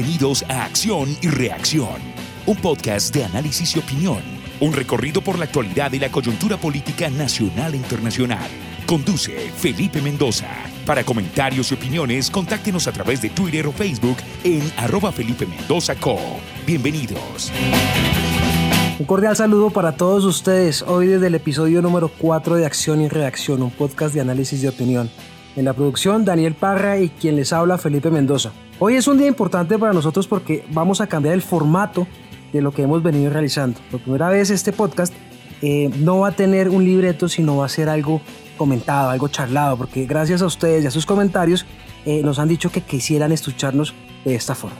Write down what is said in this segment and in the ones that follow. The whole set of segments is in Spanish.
Bienvenidos a Acción y Reacción, un podcast de análisis y opinión, un recorrido por la actualidad y la coyuntura política nacional e internacional. Conduce Felipe Mendoza. Para comentarios y opiniones, contáctenos a través de Twitter o Facebook en arroba Felipe Mendoza Co. Bienvenidos. Un cordial saludo para todos ustedes, hoy desde el episodio número 4 de Acción y Reacción, un podcast de análisis de opinión. En la producción, Daniel Parra y quien les habla, Felipe Mendoza. Hoy es un día importante para nosotros porque vamos a cambiar el formato de lo que hemos venido realizando. Por primera vez este podcast eh, no va a tener un libreto, sino va a ser algo comentado, algo charlado, porque gracias a ustedes y a sus comentarios eh, nos han dicho que quisieran escucharnos de esta forma.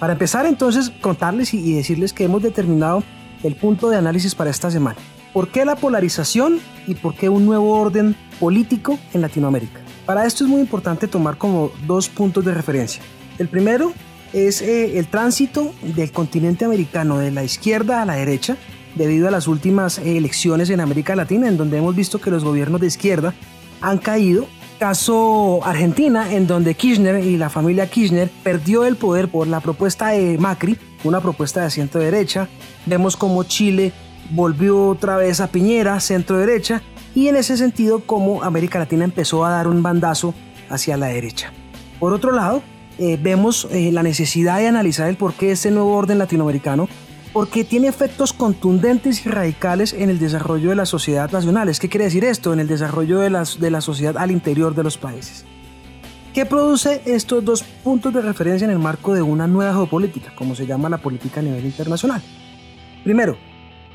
Para empezar entonces, contarles y decirles que hemos determinado el punto de análisis para esta semana. ¿Por qué la polarización y por qué un nuevo orden político en Latinoamérica? Para esto es muy importante tomar como dos puntos de referencia. El primero es eh, el tránsito del continente americano de la izquierda a la derecha debido a las últimas elecciones en América Latina en donde hemos visto que los gobiernos de izquierda han caído. Caso Argentina en donde Kirchner y la familia Kirchner perdió el poder por la propuesta de Macri, una propuesta de centro derecha. Vemos como Chile volvió otra vez a Piñera, centro derecha, y en ese sentido como América Latina empezó a dar un bandazo hacia la derecha. Por otro lado, eh, vemos eh, la necesidad de analizar el porqué de este nuevo orden latinoamericano, porque tiene efectos contundentes y radicales en el desarrollo de la sociedad nacional. ¿Qué quiere decir esto? En el desarrollo de, de la sociedad al interior de los países. ¿Qué produce estos dos puntos de referencia en el marco de una nueva geopolítica, como se llama la política a nivel internacional? Primero,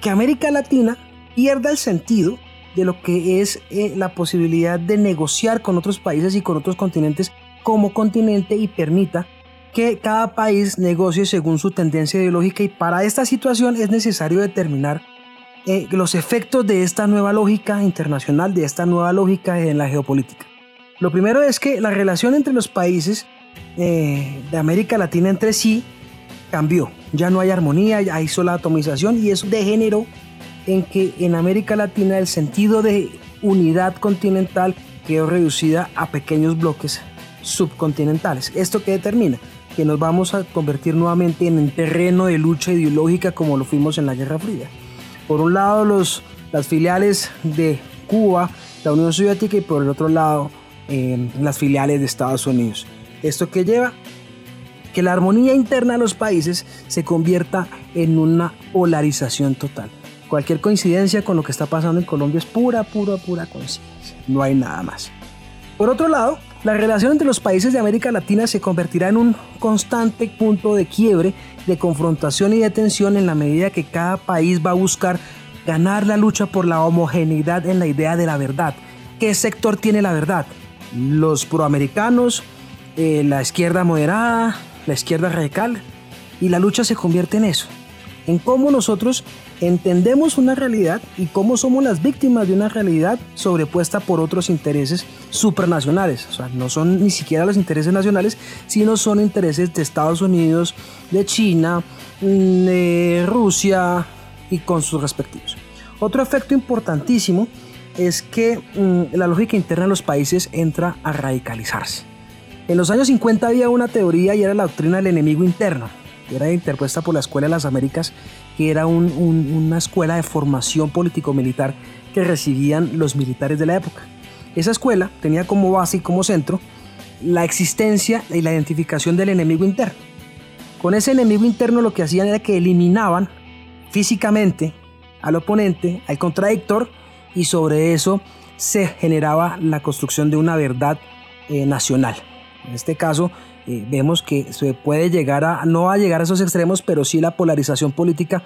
que América Latina pierda el sentido de lo que es eh, la posibilidad de negociar con otros países y con otros continentes como continente y permita que cada país negocie según su tendencia ideológica y para esta situación es necesario determinar eh, los efectos de esta nueva lógica internacional, de esta nueva lógica en la geopolítica. Lo primero es que la relación entre los países eh, de América Latina entre sí cambió. Ya no hay armonía, hay sola atomización y eso degeneró en que en América Latina el sentido de unidad continental quedó reducida a pequeños bloques subcontinentales. ¿Esto qué determina? Que nos vamos a convertir nuevamente en un terreno de lucha ideológica como lo fuimos en la Guerra Fría. Por un lado los, las filiales de Cuba, la Unión Soviética y por el otro lado eh, las filiales de Estados Unidos. ¿Esto qué lleva? Que la armonía interna de los países se convierta en una polarización total. Cualquier coincidencia con lo que está pasando en Colombia es pura, pura, pura coincidencia. No hay nada más. Por otro lado, la relación entre los países de América Latina se convertirá en un constante punto de quiebre, de confrontación y de tensión en la medida que cada país va a buscar ganar la lucha por la homogeneidad en la idea de la verdad. ¿Qué sector tiene la verdad? Los proamericanos, eh, la izquierda moderada, la izquierda radical. Y la lucha se convierte en eso, en cómo nosotros entendemos una realidad y cómo somos las víctimas de una realidad sobrepuesta por otros intereses supranacionales. O sea, no son ni siquiera los intereses nacionales, sino son intereses de Estados Unidos, de China, mm, de Rusia y con sus respectivos. Otro efecto importantísimo es que mm, la lógica interna de los países entra a radicalizarse. En los años 50 había una teoría y era la doctrina del enemigo interno era interpuesta por la Escuela de las Américas, que era una escuela de formación político-militar que recibían los militares de la época. Esa escuela tenía como base y como centro la existencia y la identificación del enemigo interno. Con ese enemigo interno lo que hacían era que eliminaban físicamente al oponente, al contradictor, y sobre eso se generaba la construcción de una verdad eh, nacional. En este caso, eh, vemos que se puede llegar a, no a llegar a esos extremos, pero sí la polarización política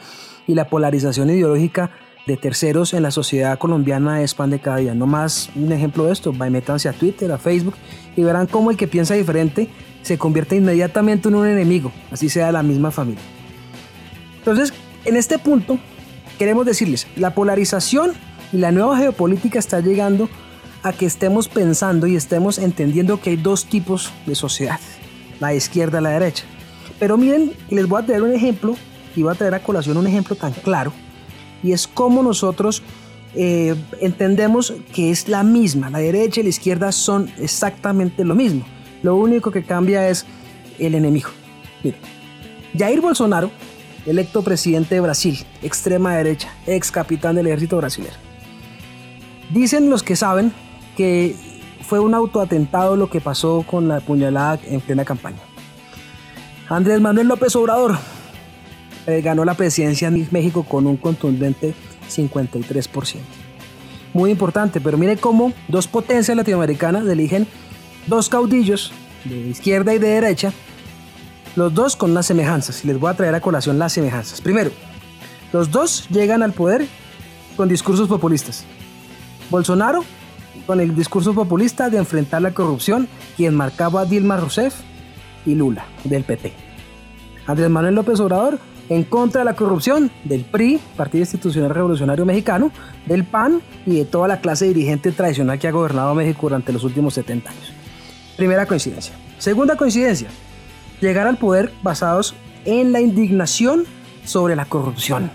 y la polarización ideológica de terceros en la sociedad colombiana es pan de cada día. No más un ejemplo de esto, métanse a Twitter, a Facebook y verán cómo el que piensa diferente se convierte inmediatamente en un enemigo, así sea la misma familia. Entonces, en este punto, queremos decirles, la polarización y la nueva geopolítica está llegando a que estemos pensando y estemos entendiendo que hay dos tipos de sociedad la izquierda a la derecha. Pero miren, les voy a traer un ejemplo y voy a traer a colación un ejemplo tan claro y es cómo nosotros eh, entendemos que es la misma, la derecha y la izquierda son exactamente lo mismo. Lo único que cambia es el enemigo. Miren, Jair Bolsonaro, electo presidente de Brasil, extrema derecha, ex capitán del ejército brasileño. Dicen los que saben que fue un autoatentado lo que pasó con la puñalada en plena campaña. Andrés Manuel López Obrador eh, ganó la presidencia en México con un contundente 53%. Muy importante, pero mire cómo dos potencias latinoamericanas eligen dos caudillos de izquierda y de derecha, los dos con unas semejanzas. Y les voy a traer a colación las semejanzas. Primero, los dos llegan al poder con discursos populistas. Bolsonaro con el discurso populista de enfrentar la corrupción quien marcaba a Dilma Rousseff y Lula del PT. Andrés Manuel López Obrador en contra de la corrupción del PRI, Partido Institucional Revolucionario Mexicano, del PAN y de toda la clase dirigente tradicional que ha gobernado México durante los últimos 70 años. Primera coincidencia. Segunda coincidencia, llegar al poder basados en la indignación sobre la corrupción.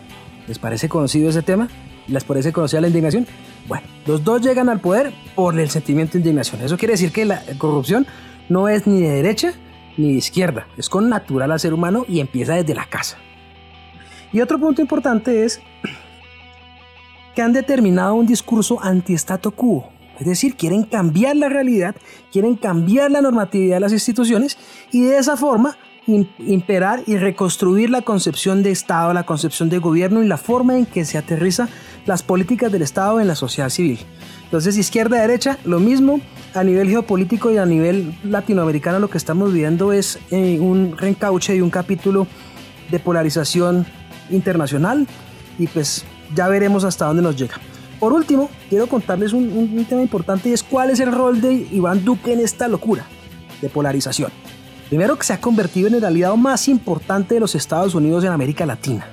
¿Les parece conocido ese tema? ¿Les parece conocida la indignación? Bueno, los dos llegan al poder por el sentimiento de indignación. Eso quiere decir que la corrupción no es ni de derecha ni de izquierda, es con natural al ser humano y empieza desde la casa. Y otro punto importante es que han determinado un discurso anti-stato quo. Es decir, quieren cambiar la realidad, quieren cambiar la normatividad de las instituciones y de esa forma imperar y reconstruir la concepción de Estado, la concepción de gobierno y la forma en que se aterriza las políticas del Estado en la sociedad civil. Entonces, izquierda derecha, lo mismo a nivel geopolítico y a nivel latinoamericano lo que estamos viviendo es eh, un reencauche y un capítulo de polarización internacional y pues ya veremos hasta dónde nos llega. Por último, quiero contarles un, un tema importante y es cuál es el rol de Iván Duque en esta locura de polarización. Primero que se ha convertido en el aliado más importante de los Estados Unidos en América Latina.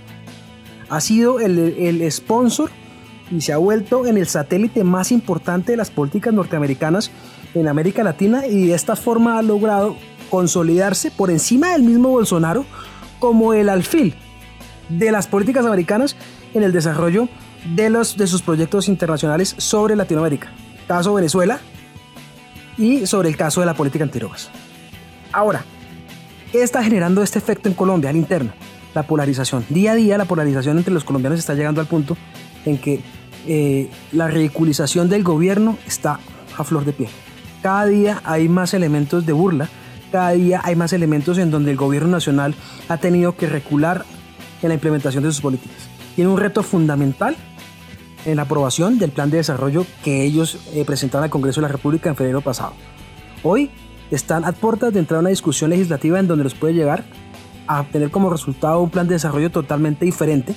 Ha sido el, el sponsor y se ha vuelto en el satélite más importante de las políticas norteamericanas en América Latina y de esta forma ha logrado consolidarse por encima del mismo Bolsonaro como el alfil de las políticas americanas en el desarrollo de, los, de sus proyectos internacionales sobre Latinoamérica. Caso Venezuela y sobre el caso de la política antidrogas. Ahora, ¿qué está generando este efecto en Colombia al interno? La polarización. Día a día la polarización entre los colombianos está llegando al punto en que eh, la ridiculización del gobierno está a flor de piel. Cada día hay más elementos de burla, cada día hay más elementos en donde el gobierno nacional ha tenido que recular en la implementación de sus políticas. Tiene un reto fundamental en la aprobación del plan de desarrollo que ellos eh, presentaron al Congreso de la República en febrero pasado. Hoy están a puertas de entrar a una discusión legislativa en donde los puede llegar a tener como resultado un plan de desarrollo totalmente diferente,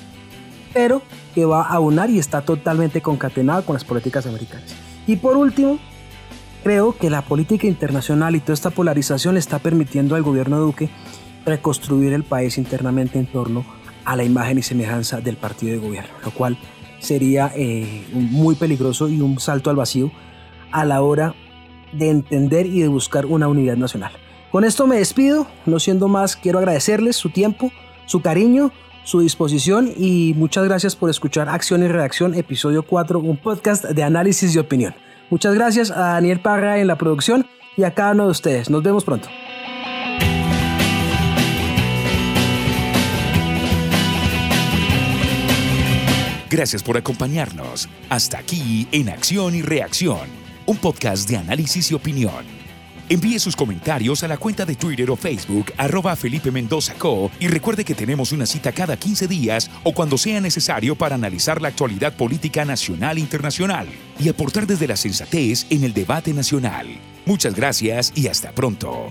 pero que va a unar y está totalmente concatenado con las políticas americanas. Y por último, creo que la política internacional y toda esta polarización le está permitiendo al gobierno Duque reconstruir el país internamente en torno a la imagen y semejanza del partido de gobierno, lo cual sería eh, muy peligroso y un salto al vacío a la hora de entender y de buscar una unidad nacional. Con esto me despido, no siendo más, quiero agradecerles su tiempo, su cariño, su disposición y muchas gracias por escuchar Acción y Reacción, episodio 4, un podcast de análisis y opinión. Muchas gracias a Daniel Parra en la producción y a cada uno de ustedes. Nos vemos pronto. Gracias por acompañarnos. Hasta aquí en Acción y Reacción un podcast de análisis y opinión. Envíe sus comentarios a la cuenta de Twitter o Facebook arroba Felipe Mendoza Co. y recuerde que tenemos una cita cada 15 días o cuando sea necesario para analizar la actualidad política nacional e internacional y aportar desde la sensatez en el debate nacional. Muchas gracias y hasta pronto.